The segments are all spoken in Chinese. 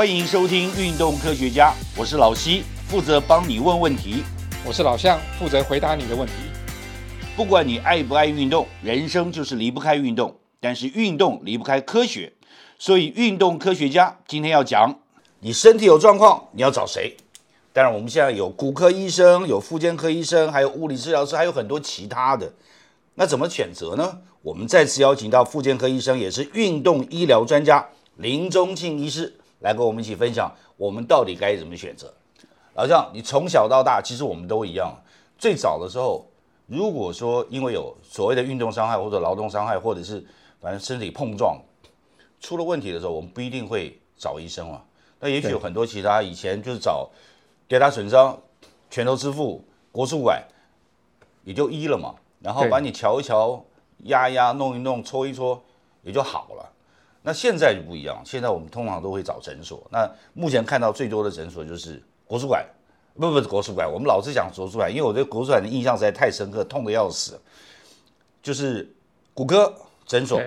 欢迎收听《运动科学家》，我是老西，负责帮你问问题。我是老向，负责回答你的问题。不管你爱不爱运动，人生就是离不开运动，但是运动离不开科学，所以运动科学家今天要讲，你身体有状况，你要找谁？当然，我们现在有骨科医生，有复健科医生，还有物理治疗师，还有很多其他的。那怎么选择呢？我们再次邀请到复健科医生，也是运动医疗专家林宗庆医师。来跟我们一起分享，我们到底该怎么选择？老将，你从小到大，其实我们都一样。最早的时候，如果说因为有所谓的运动伤害或者劳动伤害，或者是反正身体碰撞出了问题的时候，我们不一定会找医生嘛。那也许有很多其他以前就是找跌打损伤、拳头支付、国术馆，也就医了嘛。然后把你瞧一瞧、压一压、弄一弄、搓一搓，也就好了。那现在就不一样，现在我们通常都会找诊所。那目前看到最多的诊所就是国术馆，不不是国术馆，我们老是讲国术馆，因为我对国术馆的印象实在太深刻，痛的要死。就是骨科诊所、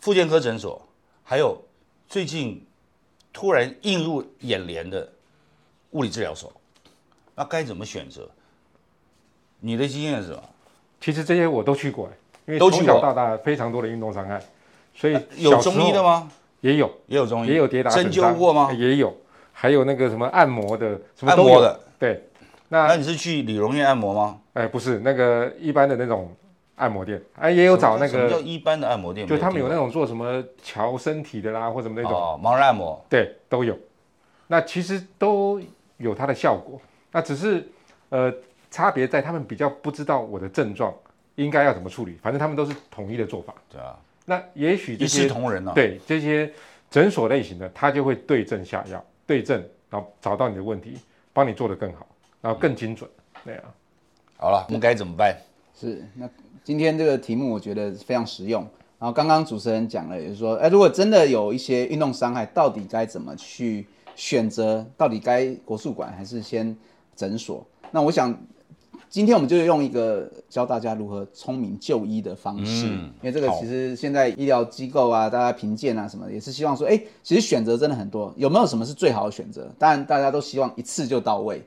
复健科诊所，还有最近突然映入眼帘的物理治疗所。那该怎么选择？你的经验是什么？其实这些我都去过，因为从小到大非常多的运动伤害。所以有中医的吗？也有，也有中医，也有跌打针灸过吗？也有，还有那个什么按摩的，什么按摩的，对。那那你是去理容院按摩吗？哎，不是，那个一般的那种按摩店，哎，也有找那个。什么叫一般的按摩店？就他们有那种做什么调身体的啦，或什么那种。哦，盲人按摩。对，都有。那其实都有它的效果，那只是呃差别在他们比较不知道我的症状应该要怎么处理，反正他们都是统一的做法。对啊。那也许一视同仁呢？对这些诊所类型的，他就会对症下药，对症，然后找到你的问题，帮你做得更好，然后更精准。对啊，好了，我们该怎么办？是那今天这个题目我觉得非常实用。然后刚刚主持人讲了，也是说，哎，如果真的有一些运动伤害，到底该怎么去选择？到底该国术馆还是先诊所？那我想。今天我们就用一个教大家如何聪明就医的方式，因为这个其实现在医疗机构啊，大家评鉴啊什么，也是希望说，哎，其实选择真的很多，有没有什么是最好的选择？当然大家都希望一次就到位，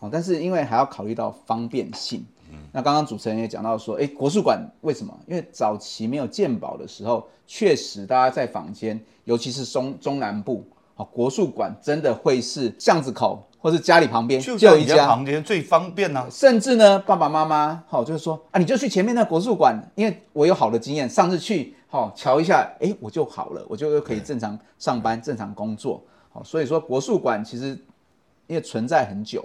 好，但是因为还要考虑到方便性。嗯那刚刚主持人也讲到说，哎，国术馆为什么？因为早期没有鉴宝的时候，确实大家在坊间，尤其是中中南部，好，国术馆真的会是巷子口。或是家里旁边就一家旁边最方便呢，甚至呢，爸爸妈妈好就是说啊，你就去前面那国术馆，因为我有好的经验，上次去好瞧一下，哎，我就好了，我就又可以正常上班、正常工作。好，所以说国术馆其实因为存在很久，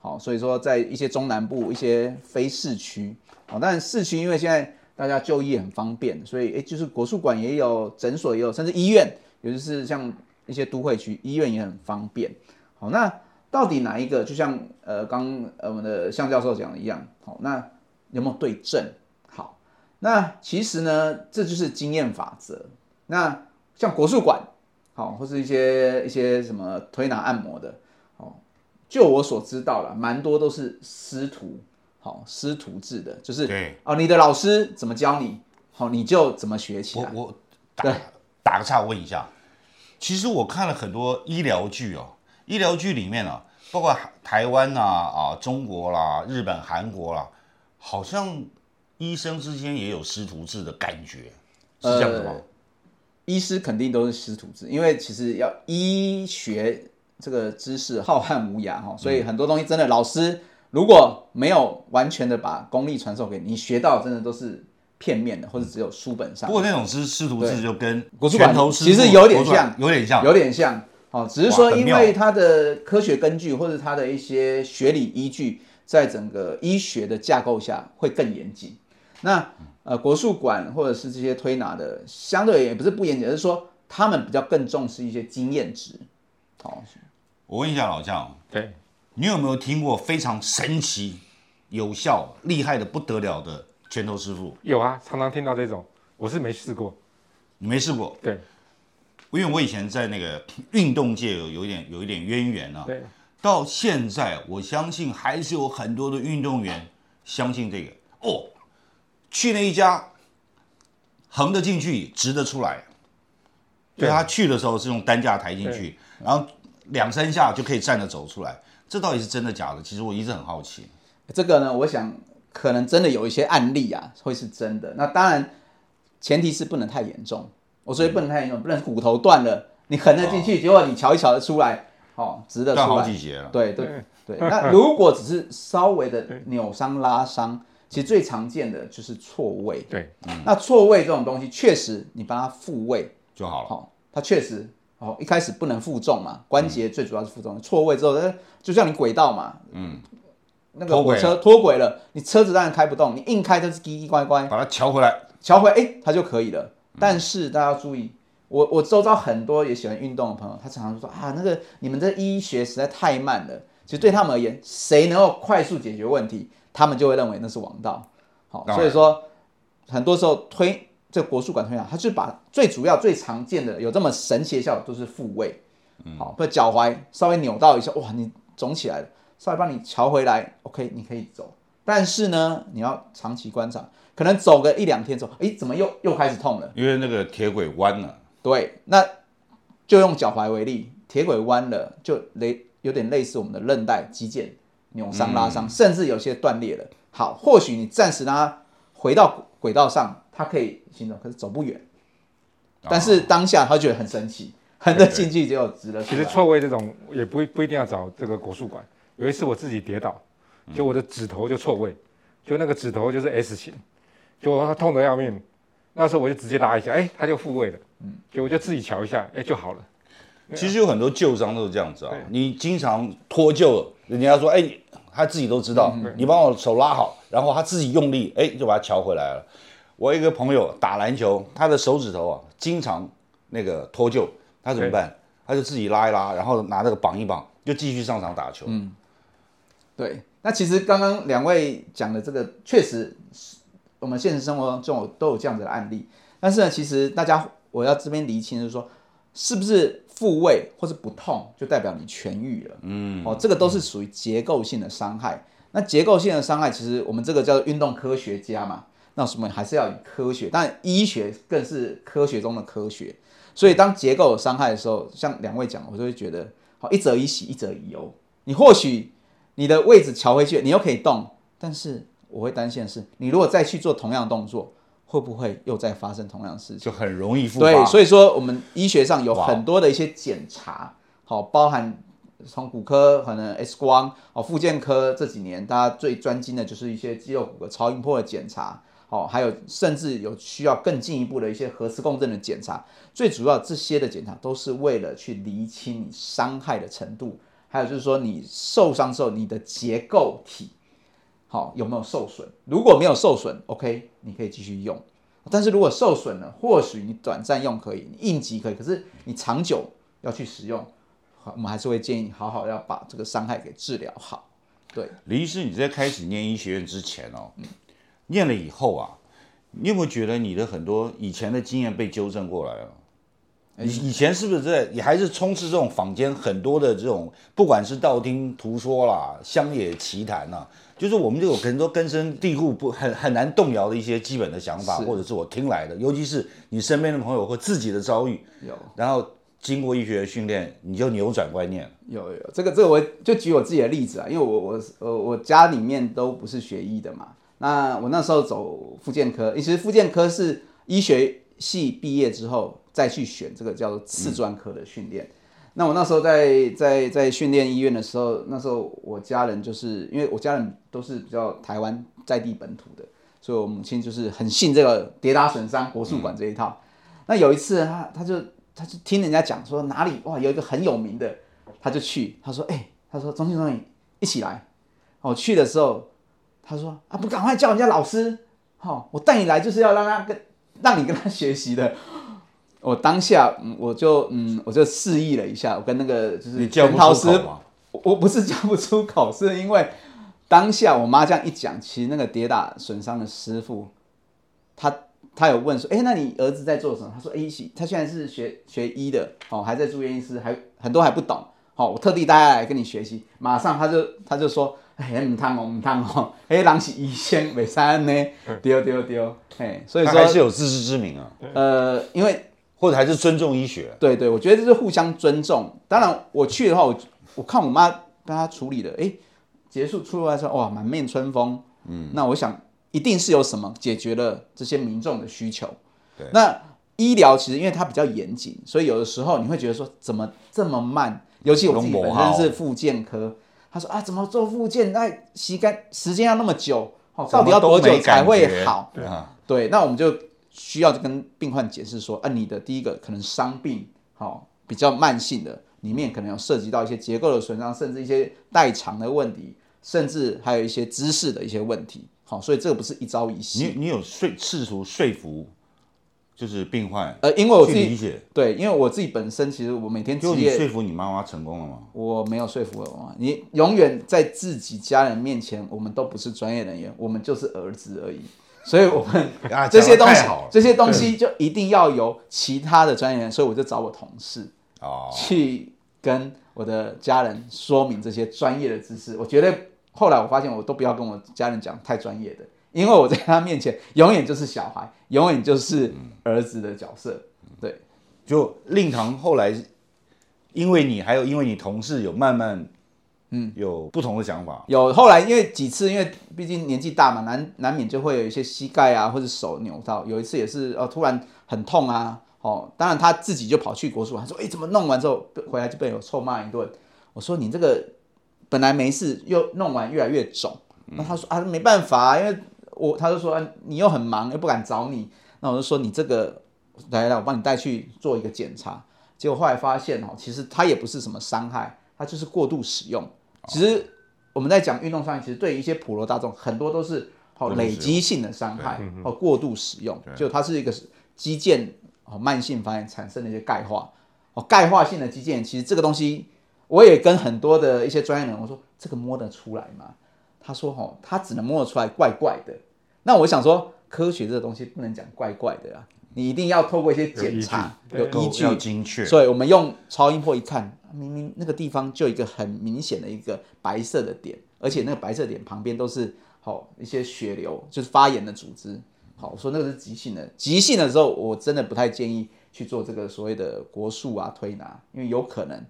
好，所以说在一些中南部、一些非市区，好，但市区因为现在大家就医很方便，所以哎，就是国术馆也有，诊所也有，甚至医院，尤其是像一些都会区医院也很方便。好，那。到底哪一个？就像呃刚呃我们的向教授讲的一样，好，那有没有对症？好，那其实呢，这就是经验法则。那像国术馆，好，或是一些一些什么推拿按摩的，哦，就我所知道了，蛮多都是师徒，好，师徒制的，就是对哦，你的老师怎么教你，好，你就怎么学起来。我我打打个岔问一下，其实我看了很多医疗剧哦。医疗剧里面啊，包括台湾呐、啊中国啦、日本、韩国啦，好像医生之间也有师徒制的感觉，是这样子吗？医师肯定都是师徒制，因为其实要医学这个知识浩瀚无涯哈，所以很多东西真的老师如果没有完全的把功力传授给你，学到真的都是片面的，或者只有书本上。不过那种师师徒制就跟国术馆其实有点像，有点像，有点像。好，只是说，因为它的科学根据或者它的一些学理依据，在整个医学的架构下会更严谨。那呃，国术馆或者是这些推拿的，相对也不是不严谨，而是说他们比较更重视一些经验值。好，我问一下老将，对你有没有听过非常神奇、有效、厉害的不得了的拳头师傅？有啊，常常听到这种，我是没试过。你没试过？对。因为我以前在那个运动界有有一点有一点渊源啊，对，到现在我相信还是有很多的运动员相信这个哦，去那一家横得进去，直得出来，就他去的时候是用担架抬进去，然后两三下就可以站着走出来，这到底是真的假的？其实我一直很好奇。这个呢，我想可能真的有一些案例啊，会是真的。那当然，前提是不能太严重。我所以不能太严重，不能骨头断了，你横得进去，结果你瞧一瞧得出来，哦，直的出来，断好几节了。对对对。那如果只是稍微的扭伤拉伤，其实最常见的就是错位。对，那错位这种东西，确实你帮他复位就好了。好，他确实哦，一开始不能负重嘛，关节最主要是负重。错位之后，就像你轨道嘛，嗯，那个火车脱轨了，你车子当然开不动，你硬开它是叽叽乖乖，把它调回来，调回哎，它就可以了。但是大家要注意，我我周遭很多也喜欢运动的朋友，他常常说啊，那个你们这医学实在太慢了。其实对他们而言，谁能够快速解决问题，他们就会认为那是王道。好，所以说很多时候推这国术馆推拿，他就把最主要、最常见的有这么神奇的效果都是复位。好，不脚踝稍微扭到一下，哇，你肿起来了，稍微帮你调回来，OK，你可以走。但是呢，你要长期观察。可能走个一两天之后，哎，怎么又又开始痛了？因为那个铁轨弯了。对，那就用脚踝为例，铁轨弯了，就类有点类似我们的韧带、肌腱扭伤、拉伤，甚至有些断裂了。好，或许你暂时让它回到轨道上，它可以行走，可是走不远。但是当下他觉得很神奇，横着进去就直了。其实错位这种也不不一定要找这个国术馆。有一次我自己跌倒，就我的指头就错位，就那个指头就是 S 型。就他痛得要命，那时候我就直接拉一下，哎，他就复位了，嗯，就我就自己瞧一下，哎，就好了。其实有很多旧伤都是这样子啊，你经常脱臼，人家说，哎，他自己都知道，你帮我手拉好，然后他自己用力，哎，就把它瞧回来了。我一个朋友打篮球，他的手指头啊，经常那个脱臼，他怎么办？他就自己拉一拉，然后拿那个绑一绑，就继续上场打球。嗯，对。那其实刚刚两位讲的这个，确实。我们现实生活中都有这样子的案例，但是呢，其实大家我要这边厘清，就是说，是不是复位或是不痛就代表你痊愈了？嗯，哦，这个都是属于结构性的伤害。那结构性的伤害，其实我们这个叫做运动科学家嘛，那什么还是要以科学，但医学更是科学中的科学。所以当结构有伤害的时候，像两位讲，我就会觉得，好，一则以喜，一则以忧。你或许你的位置调回去，你又可以动，但是。我会担心的是，你如果再去做同样的动作，会不会又再发生同样的事情？就很容易复发。对，所以说我们医学上有很多的一些检查，好，包含从骨科可能 X 光，哦，附健科这几年大家最专精的就是一些肌肉骨骼超音波的检查，哦，还有甚至有需要更进一步的一些核磁共振的检查。最主要这些的检查都是为了去厘清你伤害的程度，还有就是说你受伤之后你的结构体。好，有没有受损？如果没有受损，OK，你可以继续用。但是如果受损了，或许你短暂用可以，你应急可以，可是你长久要去使用，好，我们还是会建议你好好要把这个伤害给治疗好。对，李医师，你在开始念医学院之前哦，念了以后啊，你有没有觉得你的很多以前的经验被纠正过来了？以以前是不是在你还是充斥这种坊间很多的这种，不管是道听途说啦、乡野奇谈呐？就是我们就有很多根深蒂固、不很很难动摇的一些基本的想法，或者是我听来的，尤其是你身边的朋友或自己的遭遇，有，然后经过医学的训练，你就扭转观念。有有，这个这个我就举我自己的例子啊，因为我我呃我家里面都不是学医的嘛，那我那时候走复健科，其实复健科是医学系毕业之后再去选这个叫做次专科的训练。那我那时候在在在训练医院的时候，那时候我家人就是因为我家人都是比较台湾在地本土的，所以我母亲就是很信这个跌打损伤国术馆这一套。那有一次他他就他就听人家讲说哪里哇有一个很有名的，他就去他说哎他说钟庆忠你一起来。我去的时候他说啊不赶快叫人家老师，好我带你来就是要让他跟让你跟他学习的。我当下，嗯，我就，嗯，我就示意了一下，我跟那个就是陈涛师，我不是叫不出口，是因为当下我妈这样一讲，其实那个跌打损伤的师傅，他他有问说，哎，那你儿子在做什么？他说，哎，他现在是学学医的，哦，还在住院医师，还很多还不懂，好，我特地带他来跟你学习，马上他就他就说，哎，唔汤哦，唔汤哦，哎，人是医生，未三呢，丢丢丢，哎，所以说还是有自知之明啊，呃，因为。或者还是尊重医学？对对，我觉得这是互相尊重。当然，我去的话，我我看我妈帮她处理的，哎，结束出来之后，哇，满面春风。嗯，那我想一定是有什么解决了这些民众的需求。对，那医疗其实因为它比较严谨，所以有的时候你会觉得说怎么这么慢？尤其我自己本身是复健科，他说啊，怎么做复健？那膝盖时间要那么久，到底要多久才会好？对啊，对，那我们就需要跟病患解释说，啊，你的第一个可能伤病，好比较慢性的，里面可能有涉及到一些结构的损伤，甚至一些代偿的问题，甚至还有一些姿势的一些问题，好，所以这个不是一朝一夕。你你有说试图说服？就是病患，呃，因为我自己理解，对，因为我自己本身其实我每天就你说服你妈妈成功了吗？我没有说服我妈，你永远在自己家人面前，我们都不是专业人员，我们就是儿子而已，所以我们这些东西，这些东西就一定要由其他的专业人，所以我就找我同事哦，去跟我的家人说明这些专业的知识。我觉得后来我发现，我都不要跟我家人讲太专业的。因为我在他面前永远就是小孩，永远就是儿子的角色。对，就令堂后来，因为你还有因为你同事有慢慢，嗯，有不同的想法。有后来因为几次，因为毕竟年纪大嘛，难难免就会有一些膝盖啊或者手扭到。有一次也是哦，突然很痛啊，哦，当然他自己就跑去国术，他说：“哎，怎么弄完之后回来就被我臭骂一顿？”我说：“你这个本来没事，又弄完越来越肿。”那他说：“啊，没办法，因为。”我他就说你又很忙又不敢找你，那我就说你这个来来我帮你带去做一个检查，结果后来发现哦，其实他也不是什么伤害，它就是过度使用。其实我们在讲运动伤害，其实对于一些普罗大众很多都是哦累积性的伤害哦过度使用，就它是一个肌腱哦慢性发炎产生的一些钙化。哦钙化性的肌腱，其实这个东西我也跟很多的一些专业人我说这个摸得出来吗？他说哦他只能摸得出来怪怪的。那我想说，科学这个东西不能讲怪怪的啊，你一定要透过一些检查，有依据，精确。所以我们用超音波一看，明明那个地方就一个很明显的一个白色的点，而且那个白色点旁边都是好一些血流，就是发炎的组织。好，我说那个是急性的，急性的时候我真的不太建议去做这个所谓的国术啊推拿，因为有可能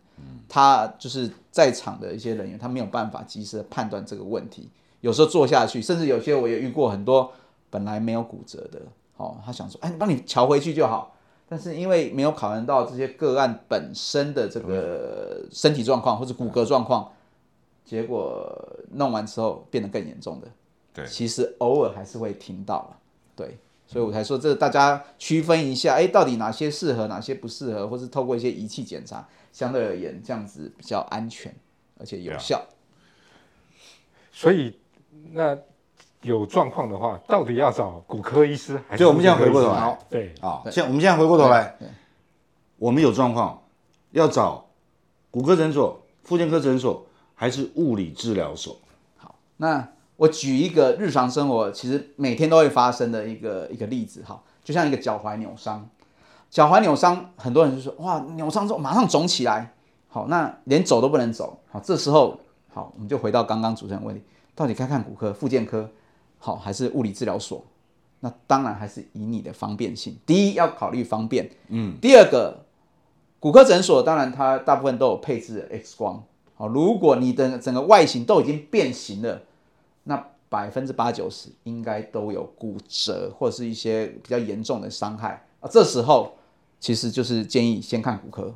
他就是在场的一些人员他没有办法及时的判断这个问题。有时候做下去，甚至有些我也遇过很多本来没有骨折的，哦，他想说，哎，帮你瞧回去就好，但是因为没有考量到这些个案本身的这个身体状况或者骨骼状况，结果弄完之后变得更严重的，对，其实偶尔还是会听到了，对，所以我才说这大家区分一下，哎，到底哪些适合，哪些不适合，或是透过一些仪器检查，相对而言这样子比较安全而且有效，所以。那有状况的话，到底要找骨科医师还是？就我们现在回过头来，对啊，现我们现在回过头来，我们有状况要找骨科诊所、复健科诊所还是物理治疗所？好，那我举一个日常生活其实每天都会发生的一个一个例子哈，就像一个脚踝扭伤，脚踝扭伤，很多人就说哇，扭伤之后马上肿起来，好，那连走都不能走，好，这时候好，我们就回到刚刚主持人问题。到底该看骨科、复健科好，还是物理治疗所？那当然还是以你的方便性。第一要考虑方便，嗯。第二个，骨科诊所当然它大部分都有配置 X 光，好。如果你的整个外形都已经变形了，那百分之八九十应该都有骨折或者是一些比较严重的伤害啊。这时候其实就是建议先看骨科，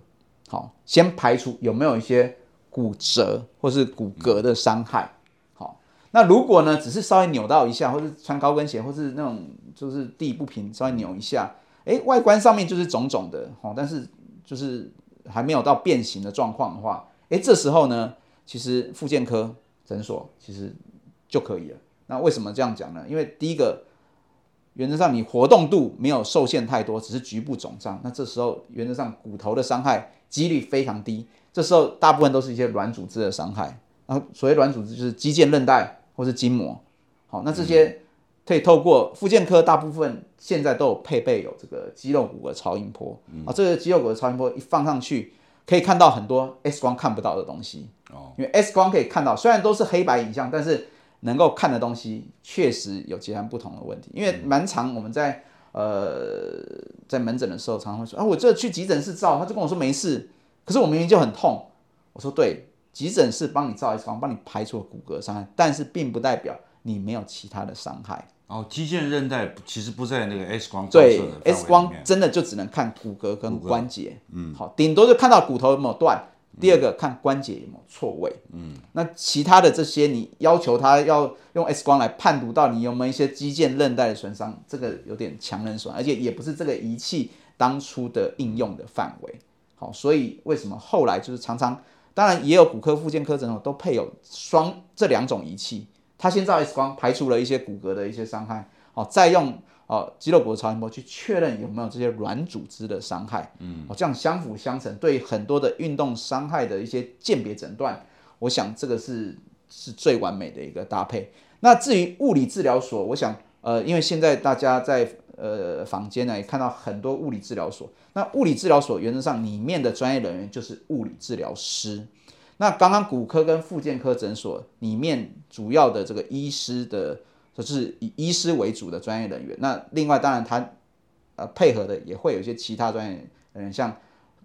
好，先排除有没有一些骨折或是骨骼的伤害。那如果呢，只是稍微扭到一下，或是穿高跟鞋，或是那种就是地不平，稍微扭一下，哎，外观上面就是肿肿的，哦，但是就是还没有到变形的状况的话，哎，这时候呢，其实复健科诊所其实就可以了。那为什么这样讲呢？因为第一个，原则上你活动度没有受限太多，只是局部肿胀，那这时候原则上骨头的伤害几率非常低。这时候大部分都是一些软组织的伤害，然后所谓软组织就是肌腱韧带。或是筋膜，好，那这些可以透过复健科，大部分现在都有配备有这个肌肉骨骼超音波啊，这个肌肉骨骼超音波一放上去，可以看到很多 X 光看不到的东西哦，因为 X 光可以看到，虽然都是黑白影像，但是能够看的东西确实有截然不同的问题，因为蛮长，我们在呃在门诊的时候，常常会说啊，我这去急诊室照，他就跟我说没事，可是我明明就很痛。我说对，急诊室帮你照 X 光，帮你排除了骨骼伤害，但是并不代表你没有其他的伤害。哦，肌腱韧带其实不在那个 X 光对，X 光真的就只能看骨骼跟关节，嗯，好，顶多就看到骨头有没有断。第二个看关节有没有错位，嗯，那其他的这些你要求他要用 X 光来判读到你有没有一些肌腱韧带的损伤，这个有点强人所难，而且也不是这个仪器当初的应用的范围。好，所以为什么后来就是常常，当然也有骨科、复健科诊所都配有双这两种仪器，他先照 X 光排除了一些骨骼的一些伤害，哦，再用哦肌肉骨的超音波去确认有没有这些软组织的伤害，嗯，哦这样相辅相成，对很多的运动伤害的一些鉴别诊断，我想这个是是最完美的一个搭配。那至于物理治疗所，我想呃，因为现在大家在呃房间呢也看到很多物理治疗所，那物理治疗所原则上里面的专业人员就是物理治疗师。那刚刚骨科跟复健科诊所里面主要的这个医师的，就是以医师为主的专业人员。那另外当然他呃配合的也会有一些其他专业人员，像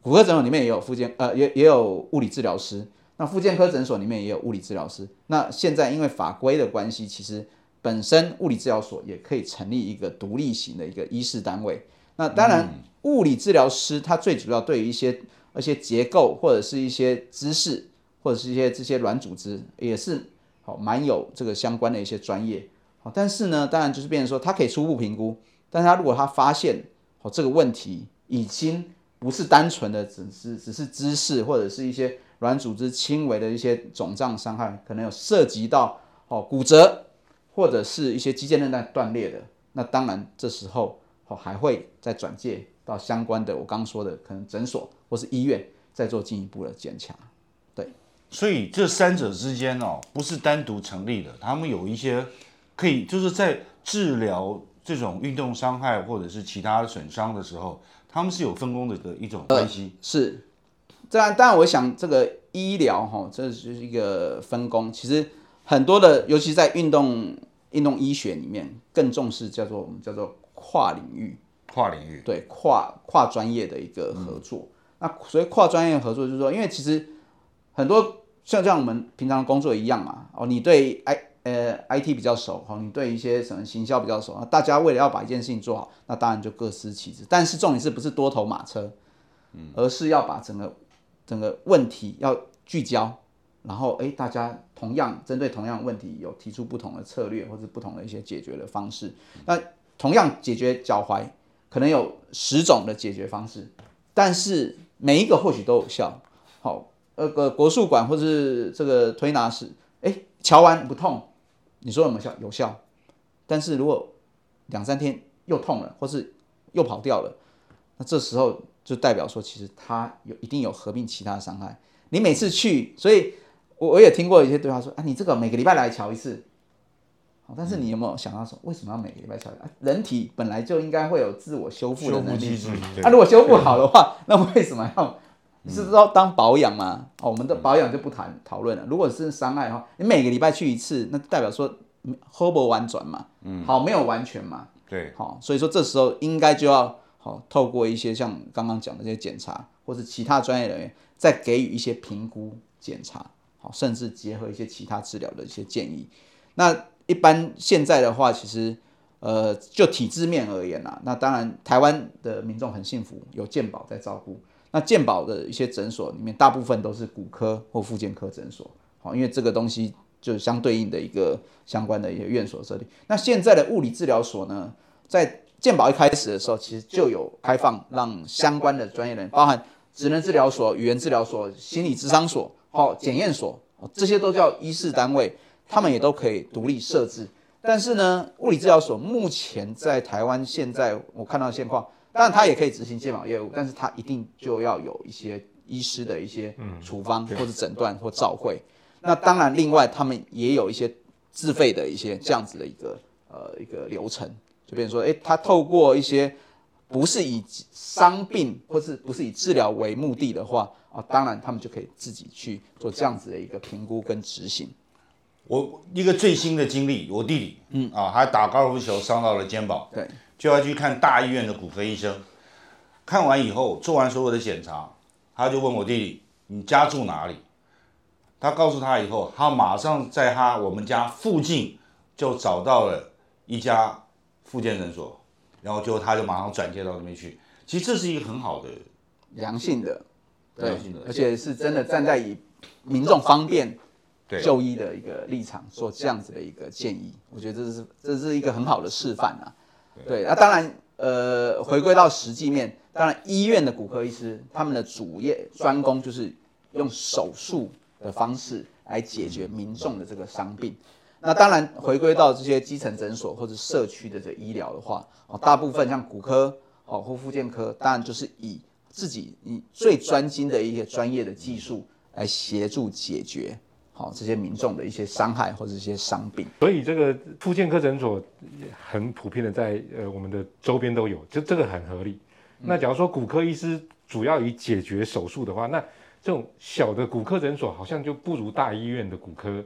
骨科诊所里面也有复健呃也也有物理治疗师，那复健科诊所里面也有物理治疗师。那现在因为法规的关系，其实本身物理治疗所也可以成立一个独立型的一个医师单位。那当然，物理治疗师他最主要对于一些一些结构或者是一些知识或者是一些这些软组织也是好蛮有这个相关的一些专业。好，但是呢，当然就是变成说他可以初步评估，但是他如果他发现哦这个问题已经不是单纯的只是只是知识或者是一些软组织轻微的一些肿胀伤害，可能有涉及到哦骨折或者是一些肌腱韧带断裂的，那当然这时候哦还会再转介到相关的我刚刚说的可能诊所或是医院再做进一步的检查。对所以这三者之间哦，不是单独成立的，他们有一些可以就是在治疗这种运动伤害或者是其他损伤的时候，他们是有分工的的一种关系。是，当然，当然，我想这个医疗哈，这就是一个分工。其实很多的，尤其在运动运动医学里面，更重视叫做我们叫做跨领域，跨领域，对跨跨专业的一个合作。那所以跨专业合作，就是说，因为其实很多像像我们平常工作一样嘛，哦，你对 I 呃 IT 比较熟，哦，你对一些什么行销比较熟，啊，大家为了要把一件事情做好，那当然就各司其职。但是重点是不是多头马车，嗯而是要把整个整个问题要聚焦，然后诶，大家同样针对同样问题有提出不同的策略或者不同的一些解决的方式。那同样解决脚踝，可能有十种的解决方式，但是每一个或许都有效。好，那个国术馆或是这个推拿室，哎，瞧完不痛，你说有没有效？有效。但是如果两三天又痛了，或是又跑掉了，那这时候就代表说，其实它有一定有合并其他的伤害。你每次去，所以我我也听过一些对话说，啊，你这个每个礼拜来瞧一次，好，但是你有没有想到说，为什么要每个礼拜瞧？啊，人体本来就应该会有自我修复的能力机，制。对那、如果修复好的话，那为什么要？是要当保养吗？哦，我们的保养就不谈讨论了。如果是伤害的话，你每个礼拜去一次，那代表说嗯 h 不完转嘛，嗯，好，没有完全嘛，对，好，所以说这时候应该就要好透过一些像刚刚讲的这些检查，或是其他专业人员再给予一些评估检查，好，甚至结合一些其他治疗的一些建议。那一般现在的话，其实呃就体制面而言啦，那当然台湾的民众很幸福，有健保在照顾。那健保的一些诊所里面，大部分都是骨科或复健科诊所，好，因为这个东西就是相对应的一个相关的一些院所设立。那现在的物理治疗所呢，在健保一开始的时候，其实就有开放让相关的专业人，包含职能治疗所、语言治疗所、心理咨商所、好检验所，哦这些都叫医事单位，他们也都可以独立设置。但是呢，物理治疗所目前在台湾现在我看到的现况。当然，它也可以执行健保业务，但是它一定就要有一些医师的一些处方或者诊断或照会。那当然，另外他们也有一些自费的一些这样子的一个呃一个流程，就比如说，诶，他透过一些不是以伤病或是不是以治疗为目的的话啊，当然他们就可以自己去做这样子的一个评估跟执行。我一个最新的经历，我弟弟，嗯啊，他打高尔夫球伤到了肩膀，对，就要去看大医院的骨科医生。看完以后，做完所有的检查，他就问我弟弟：“你家住哪里？”他告诉他以后，他马上在他我们家附近就找到了一家复健诊所，然后就他就马上转接到那边去。其实这是一个很好的良性的，对良性的，而且是真的站在以民众方便对就医的一个立场做这样子的一个建议，我觉得这是这是一个很好的示范啊。对，那当然，呃，回归到实际面，当然医院的骨科医师他们的主业专攻就是用手术的方式来解决民众的这个伤病。那当然，回归到这些基层诊所或者社区的这医疗的话，哦，大部分像骨科哦或复健科，当然就是以自己以最专精的一些专业的技术来协助解决好、这些民众的一些伤害或者一些伤病。所以这个复健科诊所很普遍的在呃我们的周边都有，就这个很合理。那假如说骨科医师主要以解决手术的话，那这种小的骨科诊所好像就不如大医院的骨科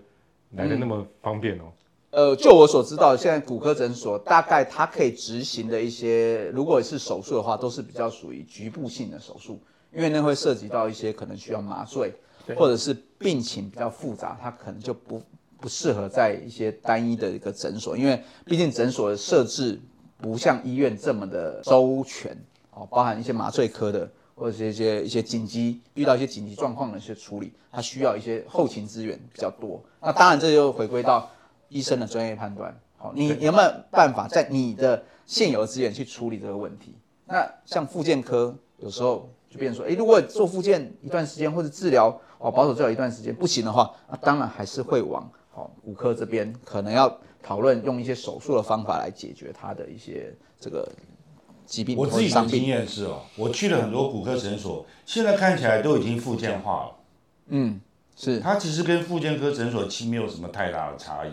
来的那么方便哦。呃，就我所知道，现在骨科诊所大概它可以执行的一些，如果是手术的话，都是比较属于局部性的手术，因为那会涉及到一些可能需要麻醉，或者是病情比较复杂，它可能就不不适合在一些单一的一个诊所，因为毕竟诊所的设置不像医院这么的周全哦，包含一些麻醉科的。或者是一些一些紧急遇到一些紧急状况的一些处理，它需要一些后勤资源比较多。那当然，这就回归到医生的专业判断。好，你你有没有办法在你的现有资源去处理这个问题？那像复健科，有时候就变成说，诶，如果做复健一段时间或者治疗哦保守治疗一段时间不行的话，那当然还是会往哦骨科这边可能要讨论用一些手术的方法来解决它的一些这个疾病我自己的经。验是哦，我去了很多骨科诊所，现在看起来都已经复健化了。嗯，是。它其实跟复健科诊所其实没有什么太大的差异，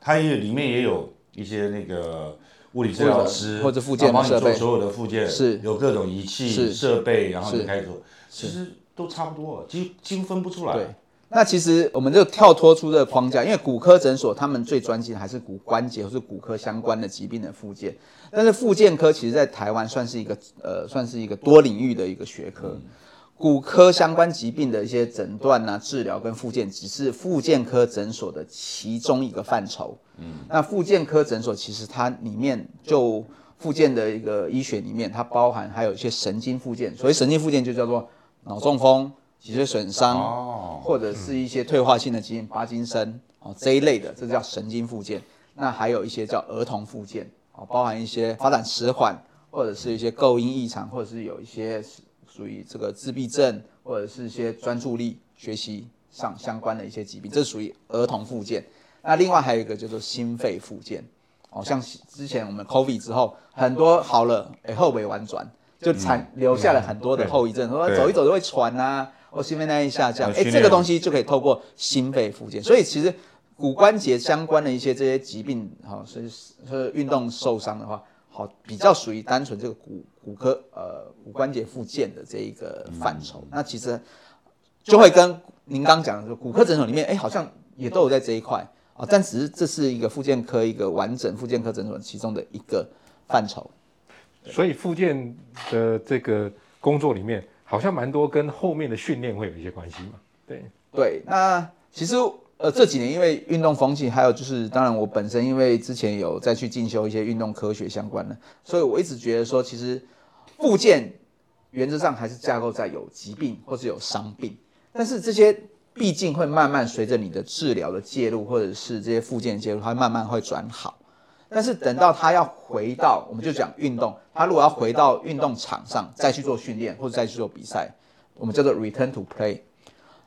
它也里面也有一些那个物理治疗师或者复健帮你做所有的复健，是。有各种仪器是。设备，然后你是。开始做，其实都差不多，几几乎分不出来。对，那其实我们就跳脱出这个框架，因为骨科诊所他们最专精的还是骨关节或是骨科相关的疾病的复健，但是复健科其实在台湾算是一个呃算是一个多领域的一个学科。骨科相关疾病的一些诊断啊、治疗跟复健，只是复健科诊所的其中一个范畴。嗯，那复健科诊所其实它里面就复健的一个医学里面，它包含还有一些神经复健，所谓神经复健就叫做脑中风、脊髓损伤，哦，或者是一些退化性的疾病，帕金森哦这一类的，这叫神经复健。那还有一些叫儿童复健哦，包含一些发展迟缓，或者是一些构音异常，或者是有一些属于这个自闭症，或者是一些专注力学习上相关的一些疾病，这属于儿童附件。那另外还有一个叫做心肺复健，哦，像之前我们 COVID 之后，很多好了，哎，后尾婉转，就产留下了很多的后遗症，说走一走就会喘啊，或心肺耐力下降，哎，这个东西就可以透过心肺复健。所以其实骨关节相关的一些这些疾病，哈、是是运动受伤的话，好比较属于单纯这个骨骨科呃骨关节复健的这一个范畴。那其实就会跟您刚讲的说，骨科诊所里面，哎，好像也都有在这一块啊，但只是这是一个复健科一个完整复健科诊所其中的一个范畴。所以复健的这个工作里面，好像蛮多跟后面的训练会有一些关系嘛。对，对，那其实呃这几年因为运动风气，还有就是当然我本身因为之前有再去进修一些运动科学相关的，所以我一直觉得说，其实复健原则上还是架构在有疾病或是有伤病，但是这些毕竟会慢慢随着你的治疗的介入，或者是这些复健介入，它慢慢会转好。但是等到他要回到，我们就讲运动，他如果要回到运动场上再去做训练或者再去做比赛，我们叫做 return to play。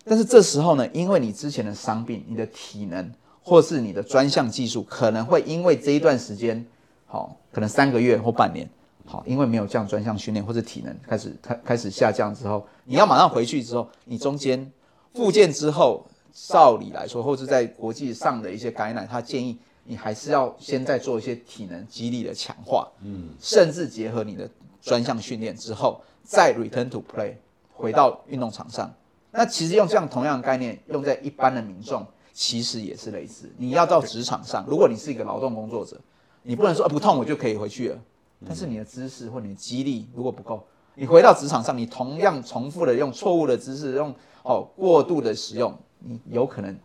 但是这时候呢，因为你之前的伤病，你的体能或是你的专项技术，可能会因为这一段时间，好，可能三个月或半年，好，因为没有这样专项训练或者体能开始开 开始下降之后，你要马上回去之后，你中间复健之后，照理来说，或者在国际上的一些感染，他建议你还是要先再做一些体能肌力的强化，嗯，甚至结合你的专项训练之后，再 return to play，回到运动场上。那其实用这样同样的概念用在一般的民众，其实也是类似。你要到职场上，如果你是一个劳动工作者，你不能说、呃不痛我就可以回去了，但是你的知识或你的激励如果不够，你回到职场上，你同样重复的用错误的知识，用哦过度的使用，你有可能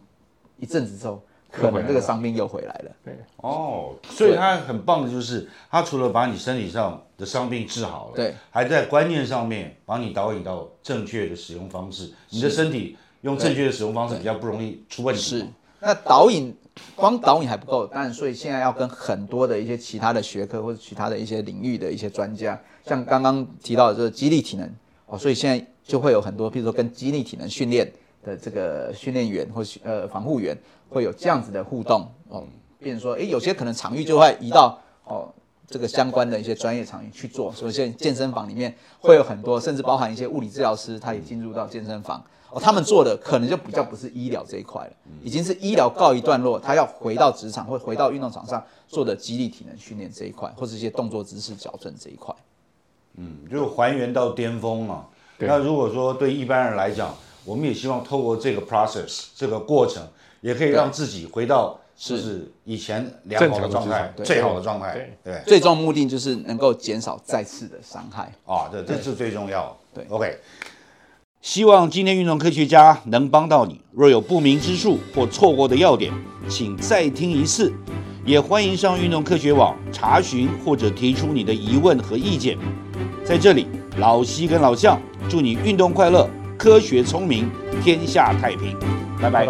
一阵子之后，可能这个伤病又回来了。对。哦，所以它很棒的就是，它除了把你身体上的伤病治好了，对，还在观念上面把你导引到正确的使用方式，你的身体用正确的使用方式比较不容易出问题。是，那导引光导引还不够，当然，所以现在要跟很多的一些其他的学科或者其他的一些领域的一些专家，像刚刚提到的这个激励体能哦，所以现在就会有很多，譬如说跟激励体能训练的这个训练员或呃防护员会有这样子的互动哦，变成说，诶，有些可能场域就会移到哦。这个相关的一些专业场域去做，所以现在健身房里面会有很多，甚至包含一些物理治疗师，他也进入到健身房。哦，他们做的可能就比较不是医疗这一块了，已经是医疗告一段落，他要回到职场或回到运动场上做的激励体能训练这一块，或是一些动作姿势矫正这一块。嗯，就还原到巅峰嘛。那如果说对一般人来讲，我们也希望透过这个 process 这个过程，也可以让自己回到。是以前良好的状态，最好的状态，对，最终目的就是能够减少再次的伤害啊，这这是最重要。对，OK，希望今天运动科学家能帮到你。若有不明之处或错过的要点，请再听一次。也欢迎上运动科学网查询或者提出你的疑问和意见。在这里，老西跟老向祝你运动快乐，科学聪明，天下太平。拜拜。